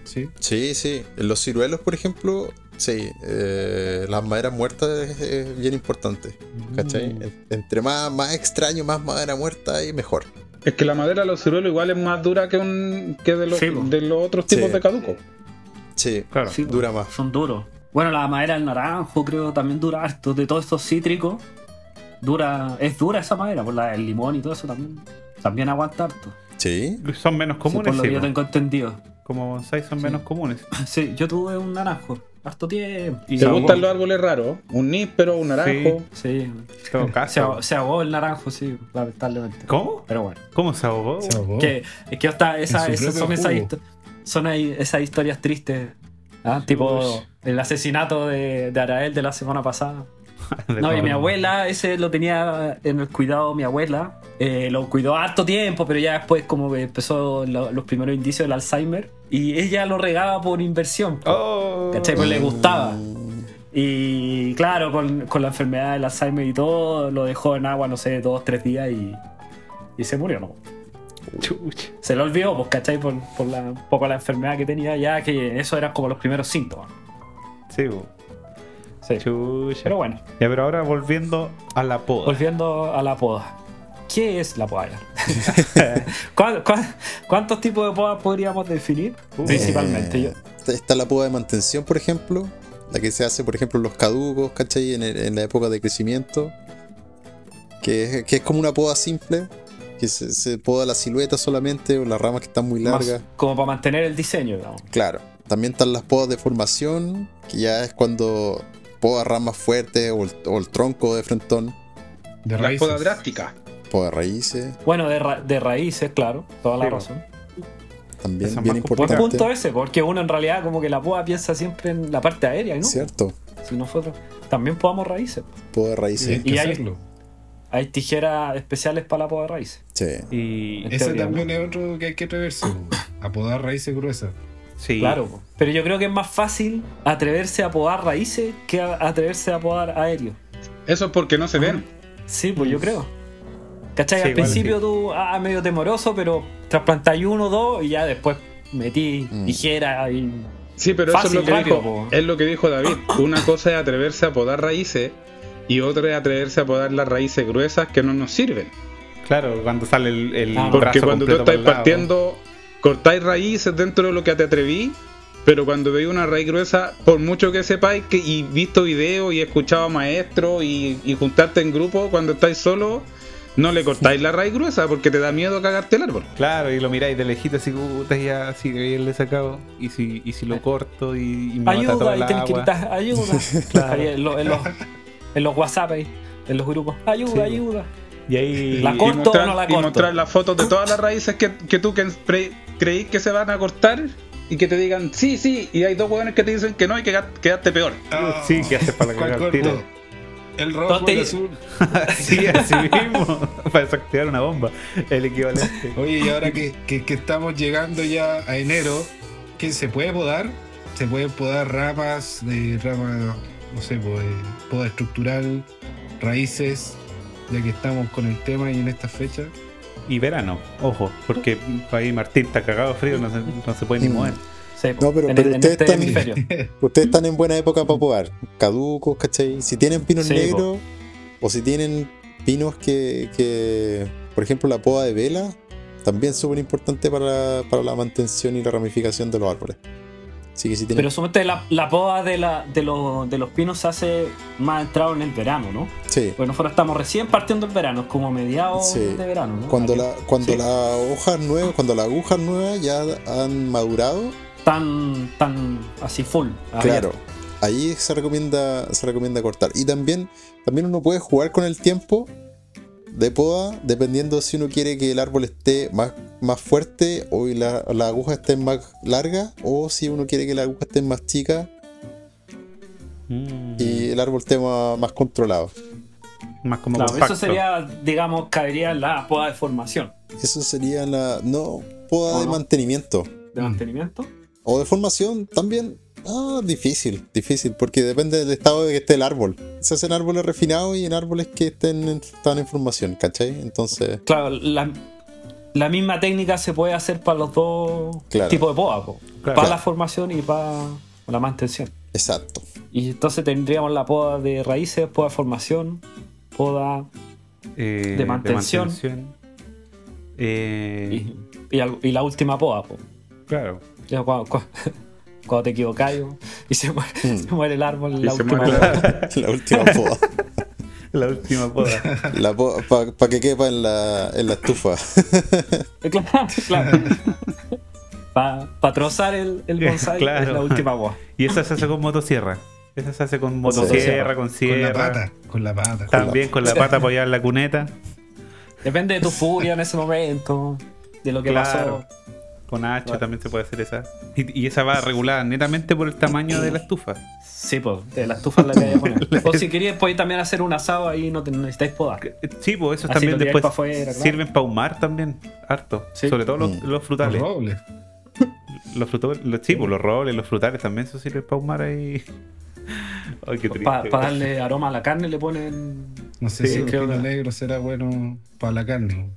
¿sí? Sí, sí. En los ciruelos, por ejemplo, sí. eh, las maderas muertas es, es bien importante, ¿cachai? Mm. En- Entre más, más extraño, más madera muerta y mejor. Es que la madera de los ciruelos igual es más dura que, un, que de, los, Sí, de los otros tipos Sí. de caducos. Sí, Claro. Sí, dura pues, más. Son duros. Bueno, la madera del naranjo creo también dura harto. De todos estos cítricos, dura, es dura esa madera. Por la del limón y todo eso también, también aguanta harto. Sí. Son menos Sí, comunes, por lo sí, que yo tengo entendido. Como bonsai son Sí. menos comunes. Sí, yo tuve un naranjo. Harto tiempo. Y ¿Te se gustan los árboles raros? Un níspero, un naranjo. Sí. Se ahogó, se ahogó el naranjo, sí, lamentablemente. ¿Cómo? Pero bueno. ¿Cómo se ahogó? Se ahogó. Que, es que hasta esa- esas son, esas, son esas historias tristes. ¿Ah? Tipo el asesinato de, de Arael de la semana pasada. No, y mi abuela, ese lo tenía en el cuidado mi abuela. Eh, lo cuidó harto tiempo, pero ya después como que empezó lo- los primeros indicios del Alzheimer. Y ella lo regaba por inversión. Oh. ¿Cachai? Pues le gustaba. Y claro, con, con la enfermedad del Alzheimer y todo, lo dejó en agua, no sé, dos, tres días y, y se murió, ¿no? Chucha. Se lo olvidó, pues, ¿cachai? Por, por la, un poco la enfermedad que tenía ya, que eso eran como los primeros síntomas. Sí. Sí. Chucha. Pero bueno, Ya, pero ahora volviendo a la poda. volviendo a la poda. ¿Qué es la poda? ¿Cuán- cuán- cuántos tipos de podas podríamos definir? Uh. Principalmente. yo- Eh, Está la poda de mantención, por ejemplo. La que se hace, por ejemplo, en los caducos, ¿cachai? En, el- en la época de crecimiento. Que es, que es como una poda simple. Que se, se poda la silueta solamente o las ramas que están muy más largas. como para mantener el diseño, digamos. Claro. También están las podas de formación, que ya es cuando poda ramas fuertes o el, o el tronco de frentón. De Las raíces. podas drásticas. Poda de raíces, Bueno, de, ra- de raíces, claro, toda la Sí, razón. también Esa es bien importante. punto ese, porque uno en realidad como que la poda piensa siempre en la parte aérea, ¿no? Cierto. Si nosotros también podamos raíces. Poda raíces. que Y hay- hacerlo. Hay tijeras especiales para la poda de raíces. Sí. Y. Ese teoría, también es otro que hay que atreverse. A podar raíces gruesas. Sí. Claro, pero yo creo que es más fácil atreverse a podar raíces que a- atreverse a podar aéreo. Eso es porque no se ven. Sí, pues yo creo. ¿Cachai? Sí, Al principio sí. tú, ah, medio temoroso, pero trasplantáis uno, dos y ya después metí Mm. tijera y. Sí, pero Fácil, eso es lo, que rápido, dijo, po. es lo que dijo David. Una cosa es atreverse a podar raíces y otra es atreverse a podar las raíces gruesas que no nos sirven. Claro, cuando sale el, el Ah, Porque cuando tú estás partiendo, cortáis raíces dentro de lo que te atreví, pero cuando veis una raíz gruesa, por mucho que sepáis que, y visto videos y escuchado a maestros y, y juntarte en grupo, cuando estáis solo, no le cortáis la raíz gruesa porque te da miedo cagarte el árbol. Claro, y lo miráis de lejito así, puta, ya así de bien le he sacado. Y si, y si lo corto y, y me mata toda Ayuda, y que gritar, ayuda. Claro. Ahí en, los, en, los, WhatsApp ahí, en los grupos, ayuda, Sí, ayuda. Y ahí. La Y corto mostrar, o no la y corto? mostrar las fotos de todas las raíces que, que tú que pre- creís que se van a cortar y que te digan sí, sí, y hay dos hueones que te dicen que no y que qued- quedaste peor. Sí, ¿qué haces para ¿Cuál cagar el tiro? El rojo, ¿Dónde el azul. sí, así mismo. para desactivar una bomba. El equivalente. Oye, y ahora que, que- que estamos llegando ya a enero, ¿qué se puede podar? Se pueden podar ramas, de rama, no sé, pues, eh, poda estructural, raíces, ya que estamos con el tema y en esta fecha. Y verano, ojo, porque ahí Martín está cagado de frío, no se, no se puede ni Mm. mover. Sí, No, pero- en, pero en ustedes este están-. Ustedes están en buena época para podar. Caducos, ¿cachai? Si tienen pinos Sí, negros o si tienen pinos que, que, por ejemplo, la poda de vela, también es súper importante para, para la mantención y la ramificación de los árboles. Que. Pero suponte la, la poda de, la, de, los, de los pinos se hace más entrado en el verano, ¿no? sí, Pues nosotros estamos recién partiendo el verano, como mediados Sí. de verano, ¿no? cuando, Aquí. la, cuando Sí. las hojas nuevas, cuando las agujas nuevas ya han madurado, Tan, tan así full. Claro, abierto. ahí se recomienda, se recomienda cortar. Y también, también uno puede jugar con el tiempo de poda, dependiendo si uno quiere que el árbol esté más, más fuerte o la, la aguja esté más larga, o si uno quiere que la aguja esté más chica Mm. y el árbol esté más, más controlado. Más como Claro, compacto. eso sería, digamos, caería en la poda de formación, Eso sería la. No, poda ¿O de no? mantenimiento. de mantenimiento. O de formación también. Ah, difícil, difícil, porque depende del estado de que esté el árbol. Se hacen árboles refinados y en árboles que estén en, están en formación, ¿cachai? Entonces, Claro, la, la misma técnica se puede hacer para los dos Claro. tipos de poda, po. Claro. para la formación y para la mantención. exacto. Y entonces tendríamos la poda de raíces, poda de formación, poda Eh, de mantención. mantención. Eh, y, y y la última poda. po. Claro. Ya cuando, cua- cuando te equivocas y se muere, Mm. se muere el árbol, Y la última muere poda. La última poda. La última poda. La para que quepa en la, en la estufa. Claro, claro. Para trozar el, el bonsai Claro. es la última poda. y esa se hace con motosierra. Esa se hace con Motosierra. con Con la sierra. pata, con la pata. También con la pata apoyada en la cuneta. Depende de tu furia en ese momento, de lo que Claro. pasó. Con hacha Claro. también se puede hacer esa. Y, y esa va regulada netamente por el tamaño de la estufa. Sí, pues, de la estufa en la que hay que poner. O si querías, podéis también hacer un asado ahí, no te necesitáis podar. Eh, Sí, pues esos Así también después pa' afuera, claro. sirven para ahumar también, harto. Sí. Sobre todo los, Mm. los Los frutales. robles. Los frutales, los, sí, pues, los robles, los frutales también eso sirve para ahumar ahí. Ay, qué triste. Para darle aroma a la carne le ponen. No sé Sí, si el creo pino que- negro será bueno para la carne.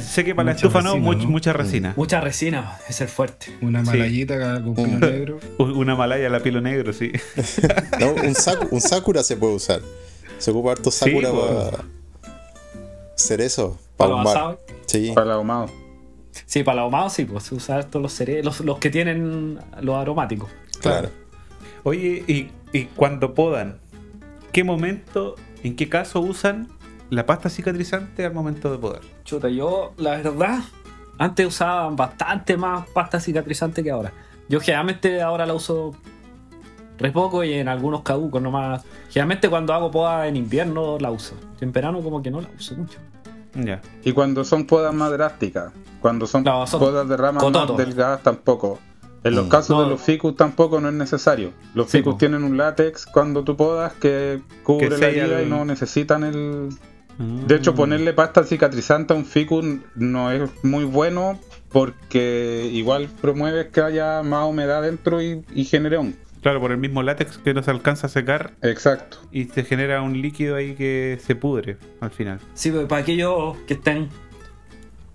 Sé que para la estufa no, much- ¿no? mucha resina. Mucha resina, es el fuerte. Una Sí. malayita con pino Mm. negro. Una malaya a la pilo negro, sí. No, un, saku- un sakura se puede usar. Se ocupa harto Sí, sakura pues. para cerezo. Para ahumar. Sí. Para el ahumado. Sí, para el ahumado sí, pues usar todos los cereales, los, los que tienen los aromáticos. Claro. Oye, y, y cuando podan, ¿qué momento, en qué caso usan la pasta cicatrizante al momento de podar? Chuta, yo, la verdad, antes usaba bastante más pasta cicatrizante que ahora. Yo generalmente ahora la uso re poco y en algunos caducos nomás. Generalmente cuando hago poda en invierno la uso. En verano como que no la uso mucho. Ya. Y cuando son podas más drásticas, cuando son No, son podas de ramas más delgadas tampoco. En los Mm. casos No. de los ficus tampoco no es necesario. Los Sí, ficus po. tienen un látex cuando tú podas que cubre Que la herida el- y no necesitan el... Mm. De hecho, ponerle pasta cicatrizante a un ficus no es muy bueno porque igual promueve que haya más humedad dentro y, y genere hongo. Claro, por el mismo látex que no se alcanza a secar Exacto. y se genera un líquido ahí que se pudre al final. Sí, pues, para aquellos que estén.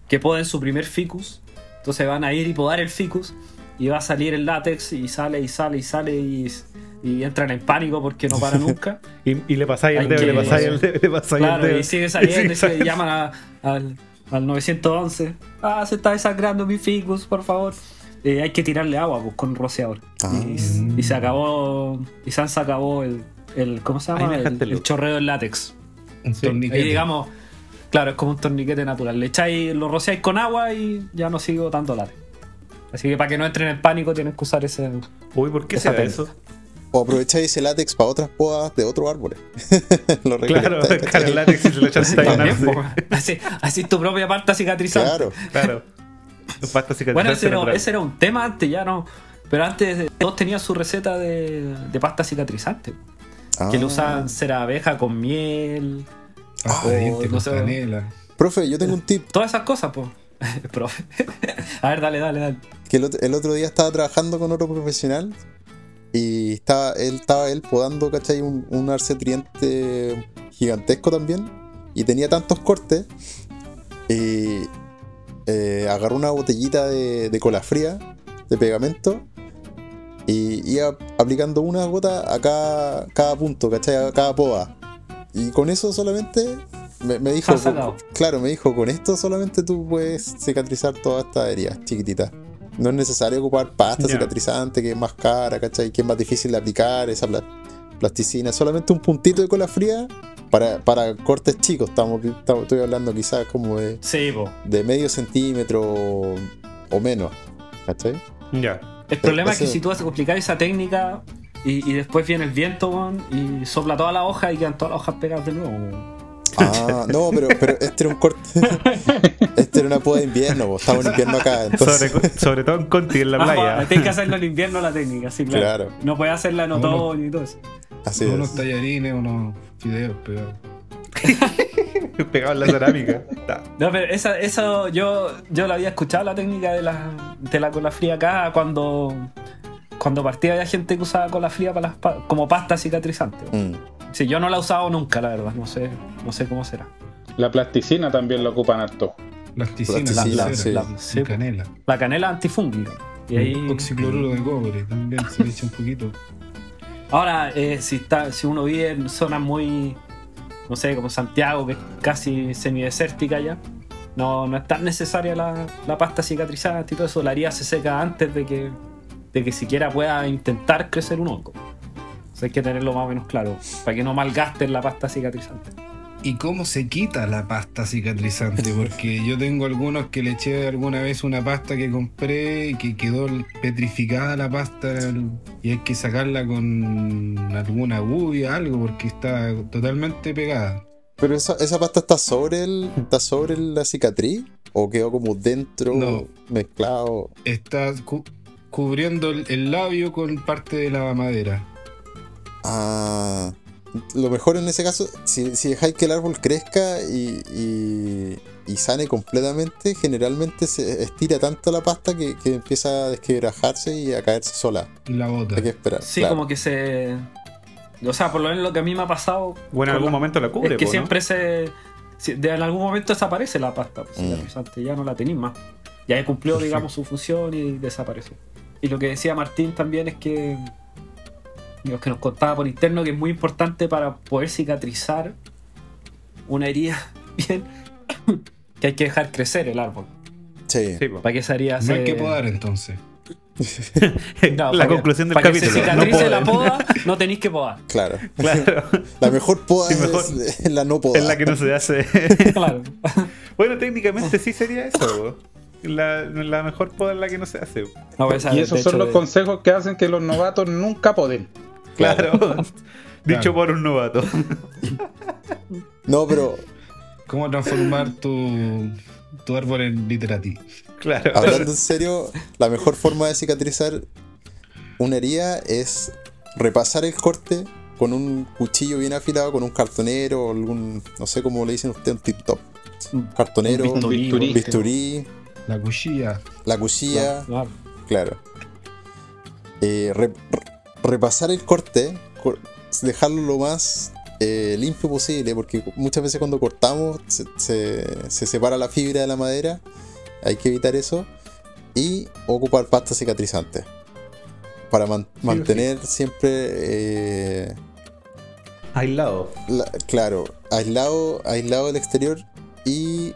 que poden su primer ficus, entonces van a ir y podar el ficus y va a salir el látex y sale y sale y sale y, y entran en pánico porque no para nunca. Y, y le pasáis el dedo, le pasáis el dedo, le pasáis el Claro, dedo. y sigue saliendo y, se saliendo. llaman a- al, al 911. Ah, se está desangrando mi ficus, por favor. Eh, hay que tirarle agua pues, con un rociador. Ah. Y, y se acabó. Y Sans acabó el, el. ¿Cómo se llama? El, el chorreo del látex. Torniquete. Ahí digamos, claro, es como un torniquete natural. Le echáis, lo rociáis con agua y ya no sigo tanto látex. Así que para que no entren en pánico tienes que usar ese. Uy, ¿por qué técnica. eso? O aprovecháis ese látex para otras podas de otros árboles. Lo Claro, claro, el látex y se lo echas así, así tu propia parte cicatrizante. Claro. Claro. Pasta cicatrizante Bueno, ese era, natural. ese era un tema antes, ya no. Pero antes eh, todos tenían su receta de, de pasta cicatrizante. Que le Ah. usaban cera de abeja con miel, Ah, o diente no con sé. canela. Profe, yo tengo un tip. todas esas cosas, pues. Profe. A ver, dale, dale, dale. Que el otro, el otro día estaba trabajando con otro profesional y estaba él, estaba él podando, ¿cachai? Un, un arce triente gigantesco también. Y tenía tantos cortes. Y eh, agarró una botellita de, de cola fría, de pegamento. Y iba aplicando una gota a cada, cada punto, ¿cachai? A cada poda. Y con eso solamente me, me dijo. Claro, me dijo, con esto solamente tú puedes cicatrizar todas estas heridas chiquititas. No es necesario ocupar pasta Ya. cicatrizante, que es más cara, ¿cachai? Que es más difícil de aplicar, esa pla- plasticina. Solamente un puntito de cola fría para, para cortes chicos. Estamos, estamos- estoy hablando quizás como de, Sí, de medio centímetro o, o menos, ¿cachai? Ya. El problema es que si tú vas a complicar esa técnica y, y después viene el viento, y sopla toda la hoja y quedan todas las hojas pegadas de nuevo. Ah, no, pero, pero este era un corte. este era una poda de invierno, po. estamos en invierno acá. Entonces, Sobre, sobre todo en Conti, en la Ah, playa. Tienes que hacerlo en invierno la técnica, sí, claro. Claro. No puedes hacerla en No, no. otoño y todo eso. así unos es. tallarines, unos fideos pegados. Pegado en la cerámica. No, pero esa, eso yo, yo la había escuchado la técnica de la, de la cola fría acá cuando, cuando partía había gente que usaba cola fría para las como pasta cicatrizante. Mm. Sí, yo no la he usado nunca, la verdad, no sé, no sé cómo será. La plasticina también lo ocupan harto. Plasticina, sí. La- sí. canela. La canela antifúngica. Y ahí, Oxicloruro de cobre también se le echa un poquito. ahora, eh, si, está, si uno vive en zonas muy, no sé, como Santiago, que es casi semidesértica ya, no, no es tan necesaria la, la pasta cicatrizante y todo eso. La haría se seca antes de que, de que siquiera pueda intentar crecer un hongo. Hay que tenerlo más o menos claro, para que no malgasten la pasta cicatrizante. ¿Y cómo se quita la pasta cicatrizante? Porque yo tengo algunos que le eché alguna vez una pasta que compré y que quedó petrificada la pasta y hay que sacarla con alguna aguja, algo, porque está totalmente pegada. Pero esa, esa pasta está sobre el, está sobre la cicatriz o quedó como dentro No. mezclado. Está cu- cubriendo el, el labio con parte de la madera. Ah, lo mejor en ese caso, si, si dejáis que el árbol crezca y, y, y sane completamente, generalmente se estira tanto la pasta que, que empieza a desquebrajarse y a caerse sola. La bota. Hay que esperar. Sí, claro. como que se. O sea, por lo menos lo que a mí me ha pasado. Bueno, en algún la- momento la cubre. es que po, ¿no? siempre se. si- de- en algún momento desaparece la pasta pues, Mm. ya no la tenéis más. Ya cumplió, digamos, su función y desapareció. Y lo que decía Martín también es que. Lo que nos contaba por interno, que es muy importante para poder cicatrizar una herida bien, que hay que dejar crecer el árbol. Sí. Para que esa herida No se. hay que podar entonces. No, la para que- conclusión del para capítulo. Que se no cicatrice la poden. poda, no tenéis que podar. Claro. Claro. La mejor poda Sí, mejor. es la no poda. Es la que no se hace. Claro. bueno, técnicamente sí sería eso. La, la mejor poda es la que no se hace. No, Y esos son los de- consejos que hacen que los novatos nunca poden. Claro. Dicho Claro. por un novato. No, pero ¿Cómo transformar tu, tu árbol en literati? Claro. hablando en serio, la mejor forma de cicatrizar una herida es repasar el corte con un cuchillo bien afilado, con un cartonero o algún, no sé cómo le dicen ustedes, un tip top. Cartonero, Un bisturí, bisturí. bisturí, La cuchilla. la cuchilla, Claro. claro. Eh, re- re- repasar el corte, cor- dejarlo lo más eh, limpio posible, porque muchas veces cuando cortamos se, se- se separa la fibra de la madera, hay que evitar eso, y ocupar pasta cicatrizante para man- mantener siempre, eh, Aislado. la- claro, aislado, aislado del exterior y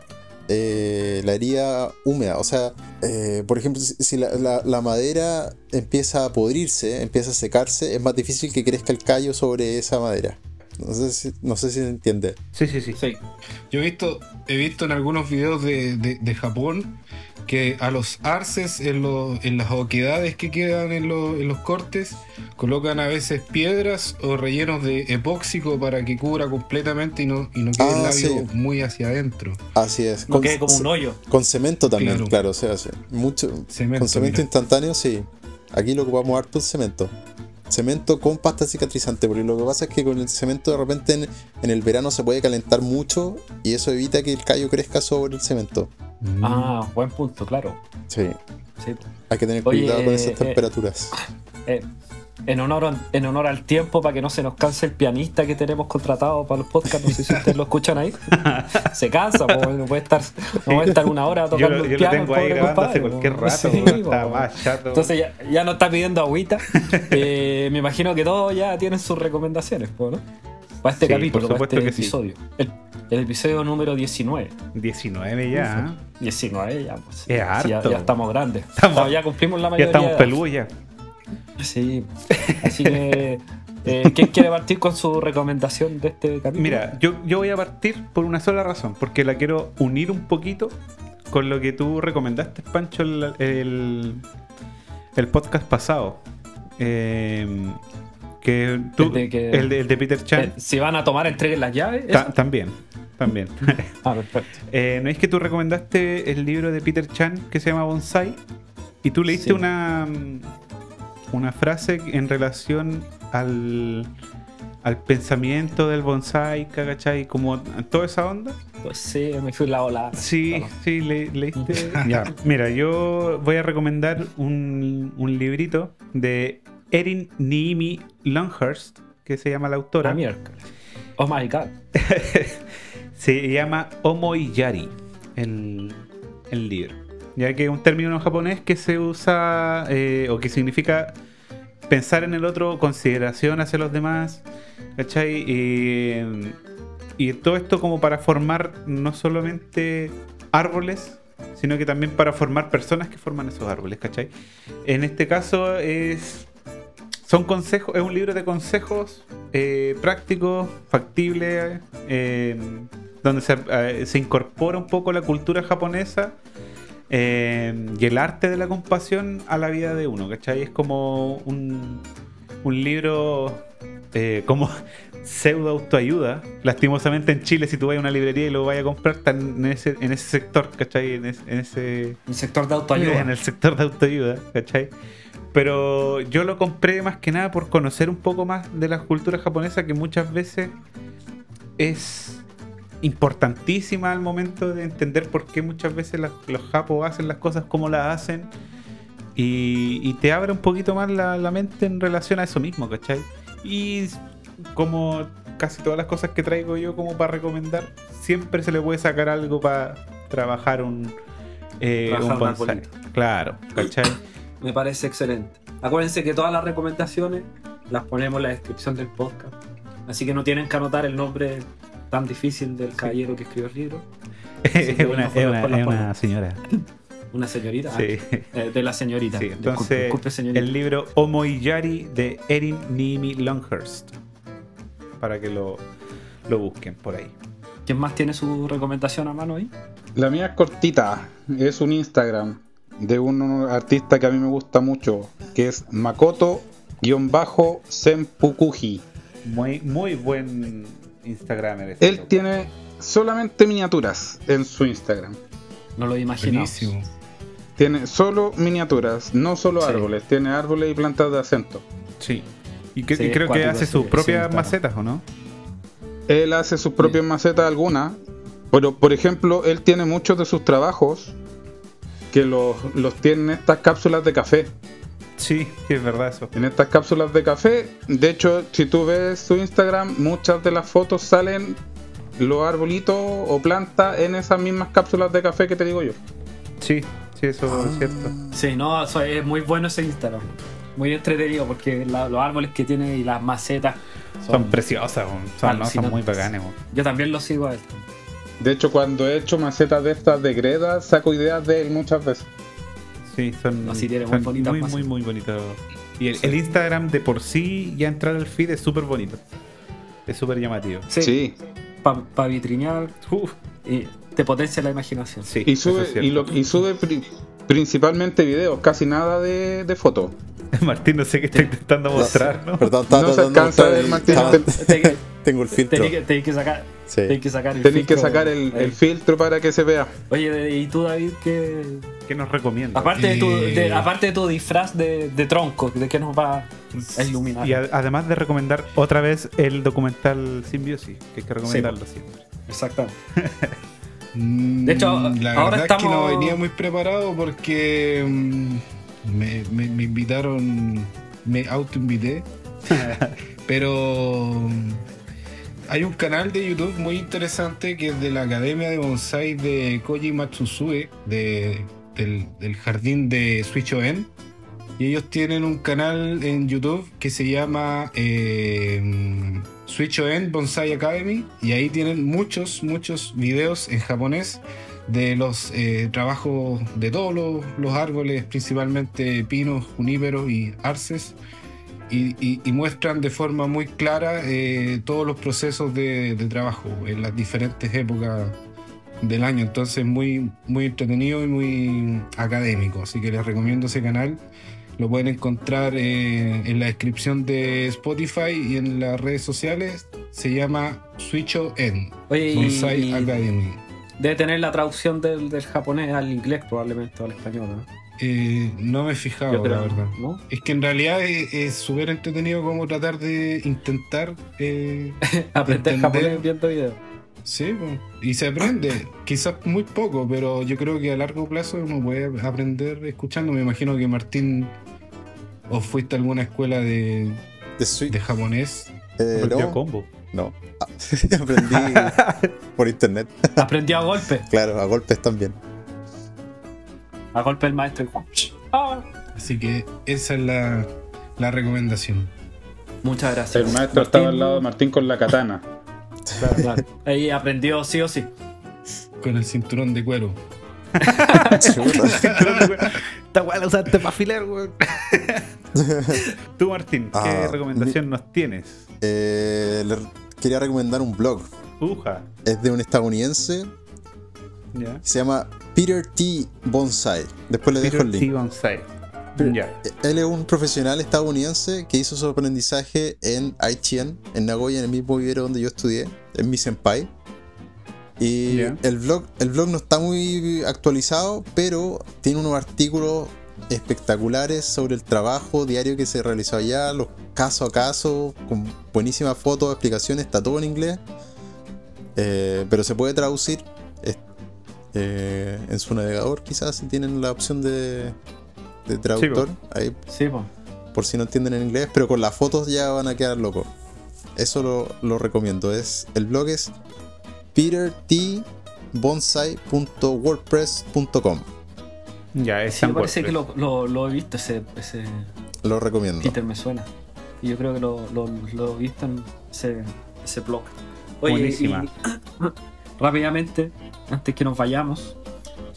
eh, la herida húmeda. O sea, eh, por ejemplo, si, la, la- la madera empieza a podrirse, empieza a secarse, es más difícil que crezca el callo sobre esa madera. No sé si, no sé si se entiende. Sí, sí, sí. Sí. Yo he visto, he visto en algunos videos de, de- de Japón que a los arces, en, lo- en las oquedades que quedan en, lo- en los cortes, colocan a veces piedras o rellenos de epóxico para que cubra completamente y no, y no quede el Ah, labio sí. muy hacia adentro. Así es. No quede como un hoyo. con cemento también, Claro. claro, se hace. Mucho, Cemento, con cemento mira. instantáneo, sí. Aquí lo ocupamos harto el cemento. Cemento con pasta cicatrizante, porque lo que pasa es que con el cemento de repente en, en el verano se puede calentar mucho y eso evita que el callo crezca sobre el cemento. Ah, buen punto, claro. Sí, Sí. hay que tener Oye, cuidado con esas eh, temperaturas. Eh, en, honor, en honor al tiempo, para que no se nos canse el pianista que tenemos contratado para los podcasts, no sé si ustedes lo escuchan ahí. Se cansa, po, no puede estar, no puede estar una hora Yo, tocando el yo lo piano. tengo ahí grabando hace compadre, cualquier po. rato. Sí, po. está más chato. Entonces ya, ya no está pidiendo agüita. Eh, me imagino que todos ya tienen sus recomendaciones, po, ¿no? Para este Sí, capítulo, por para supuesto este que sí. episodio. El, el episodio número 19. 19 ya. 19 ya, pues. Es Sí, ya, harto. ya estamos grandes. Estamos- ya cumplimos la Ya mayoría. estamos de edad. peludos ya. Sí. Así que, eh, ¿quién quiere partir con su recomendación de este capítulo? Mira, yo, yo voy a partir por una sola razón, porque la quiero unir un poquito con lo que tú recomendaste, Pancho, el, el, el podcast pasado. Eh, que tú, El de que- el, de, el de Peter Chan. Eh, si van a tomar, entreguen las llaves. También, también. Ah, perfecto. ¿No es que tú recomendaste el libro de Peter Chan que se llama Bonsai? Y tú leíste Sí. una, una frase en relación al, al pensamiento del bonsai, ¿cachai? Como toda esa onda. Pues sí, me fui la ola. Sí, Claro. sí, le- leíste. ya. Mira, yo voy a recomendar un, un librito de Erin Niimi Longhurst, que se llama la autora. Oh my god. Se llama Omoiyari, el, el libro. Ya que es un término japonés que se usa eh, o que significa pensar en el otro, consideración hacia los demás, ¿cachai? Y, todo esto como para formar no solamente árboles, sino que también para formar personas que forman esos árboles, ¿cachai? En este caso es son consejos, es un libro de consejos eh, prácticos, factibles, eh, donde eh, se incorpora un poco la cultura japonesa eh, y el arte de la compasión a la vida de uno, ¿cachai? Es como un, un libro eh, como pseudo autoayuda. Lastimosamente en Chile, si tú vas a una librería y lo vayas a comprar, están en ese, en ese sector, ¿cachai? En, es- en ese Un sector de autoayuda. en el sector de autoayuda, ¿cachai? Pero yo lo compré más que nada por conocer un poco más de la cultura japonesa que muchas veces es importantísima al momento de entender por qué muchas veces los japos hacen las cosas como las hacen y, y te abre un poquito más la, la mente en relación a eso mismo, ¿cachai? Y como casi todas las cosas que traigo yo como para recomendar, siempre se le puede sacar algo para trabajar un, eh, Trabajar un bonsai. Claro, ¿cachai? Me parece excelente. Acuérdense que todas las recomendaciones las ponemos en la descripción del podcast. Así que no tienen que anotar el nombre tan difícil del caballero que escribió el libro. es una, es una- es señora. Una señorita. Sí. Ah, eh, de la señorita. Sí, entonces disculpe, señorita. el libro Omoiyari de Erin Niimi Longhurst. Para que lo, lo busquen por ahí. ¿Quién más tiene su recomendación a mano ahí? La mía es cortita, es un Instagram de un artista que a mí me gusta mucho, que es Makoto-Senpukuji. Muy, muy buen Instagramer. este Él loco. tiene solamente miniaturas en su Instagram. No lo. Buenísimo. Tiene solo miniaturas, no solo Sí. árboles, tiene árboles y plantas de acento. Sí. Y, que- Sí, y creo que hace sus propias Instagram. macetas, ¿o no? Él hace sus propias macetas algunas, pero por ejemplo, él tiene muchos de sus trabajos que los, los tiene en estas cápsulas de café. Sí, sí, es verdad eso. En estas cápsulas de café, de hecho, si tú ves su Instagram, muchas de las fotos salen los arbolitos o plantas en esas mismas cápsulas de café que te digo yo. Sí, sí, eso es cierto. Sí, no, eso es muy bueno ese Instagram. Muy entretenido porque la- los árboles que tiene y las macetas Son preciosas, son, no, son muy bacanes. Yo también lo sigo a él. De hecho, cuando he hecho macetas de estas de greda, saco ideas de él muchas veces. Sí, son, No, sí, tiene muy son muy, muy, muy bonitos. Y el, el Instagram de por sí, ya entrar al feed es súper bonito. Es súper llamativo. Sí, Sí. para vitrinear Uf, y te potencia la imaginación. sí, Y sube, es y, cierto. lo, y sube pri- principalmente videos, casi nada de, de fotos. Martín, no sé qué está intentando mostrar, ¿no? Perdón, estaba No se alcanza a ver, Martín. Tengo el filtro. tenés que, sacar, Sí. tenés que sacar el Tenéis que filtro. sacar el, el filtro para que se vea. Oye, ¿y tú, David, qué, ¿Qué nos recomienda? Aparte, de tu, Eh. de, aparte de tu disfraz de, de tronco, ¿de qué nos va a iluminar? Y a- además de recomendar otra vez el documental Symbiosis, que hay que recomendarlo siempre. Exactamente. Mm, De hecho, la ahora verdad es que no estamos- venía muy preparado porque mm, me, me- me invitaron, me autoinvité. Pero hay un canal de YouTube muy interesante que es de la Academia de Bonsai de Koji Matsusue, de, del, del jardín de Suicho-en. Y ellos tienen un canal en YouTube que se llama eh, Suicho-en Bonsai Academy. Y ahí tienen muchos, muchos videos en japonés de los eh, trabajos de todos los, los árboles, principalmente pinos, juníperos y arces. Y, y- y muestran de forma muy clara eh, todos los procesos de, de trabajo en las diferentes épocas del año. Entonces muy, muy entretenido y muy académico. Así que les recomiendo ese canal. Lo pueden encontrar eh, en la descripción de Spotify y en las redes sociales. Se llama Suicho En. Oye, Bonsai y Academy. Debe tener la traducción del, del japonés al inglés, probablemente, o al español, ¿no? Eh, no me he fijado, creo, la verdad. ¿no? Es que en realidad es súper entretenido como tratar de intentar. eh, Aprender Entender. japonés viendo videos. sí, y se aprende. Quizás muy poco, pero yo creo que a largo plazo uno puede aprender escuchando. Me imagino que Martín, o fuiste a alguna escuela de, De japonés. eh, no, combo. No. Ah, aprendí por internet. Aprendió a golpe. Claro, a golpes también. A golpe el maestro. y- ¡Ah! Así que esa es la, la recomendación. Muchas gracias. El maestro estaba al lado de Martín con la katana. Claro, claro. Ahí aprendió sí o sí. Con el cinturón de cuero. Esta weá la usaste para afilar, weón. Tú, Martín, ¿qué Ah, recomendación nos tienes? Eh, le quería recomendar un blog. Uja. Es de un estadounidense que se llama Peter T. Bonsai. Después le dejo Peter el T. link. Bonsai. Ya. Él es un profesional estadounidense que hizo su aprendizaje en Aichien, en Nagoya, en el mismo vivero donde yo estudié, en mi senpai. Y el, blog, el blog no está muy actualizado, pero tiene unos artículos espectaculares sobre el trabajo diario que se realizó allá, los caso a caso, con buenísimas fotos, explicaciones, está todo en inglés. Eh, pero se puede traducir eh, en su navegador, quizás, si tienen la opción de, de traductor. Ahí Sí, por si no entienden en inglés, pero con las fotos ya van a quedar locos. Eso lo, lo recomiendo. Es, el blog es petertbonsai.wordpress.com. Ya, es Sí, me parece que lo, lo, lo he visto, ese, ese Lo recomiendo. Peter me suena. Y yo creo que lo, lo, lo he visto en ese, ese blog. Oye, Buenísima. y rápidamente, antes que nos vayamos,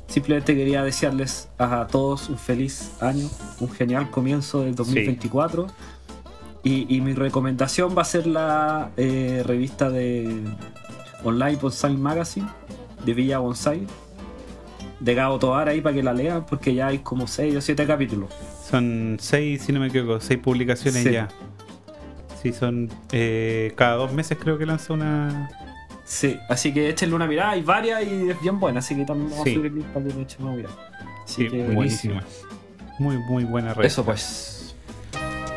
simplemente quería desearles a todos un feliz año, un genial comienzo del 2024. Y, y mi recomendación va a ser la eh, revista de Online Bonsai Magazine de Villa Bonsai de Gabo Tobar ahí para que la lean porque ya hay como 6 o 7 capítulos. Son seis, si no me equivoco, seis publicaciones Sí. ya. Sí, son eh, cada dos meses creo que lanza una. Sí, así que échenle una mirada, hay varias y es bien buena, así que también vamos Sí. a subir el link para que le echen una mirada. Así Sí, que buenísima. Muy, muy buena red. eso pues.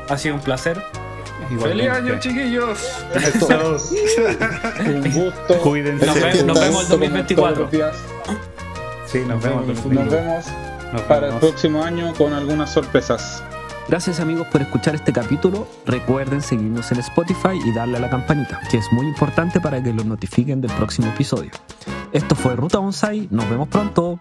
Ha sido un placer. Igualmente. chiquillos! Un gusto. Cuídense. Nos, ve- nos vemos el 2024. Sí, nos vemos. Nos nos Nos vemos. Nos para el próximo año con algunas sorpresas. Gracias amigos por escuchar este capítulo. Recuerden seguirnos en Spotify y darle a la campanita, que es muy importante para que los notifiquen del próximo episodio. Esto fue Ruta Bonsai, nos vemos pronto.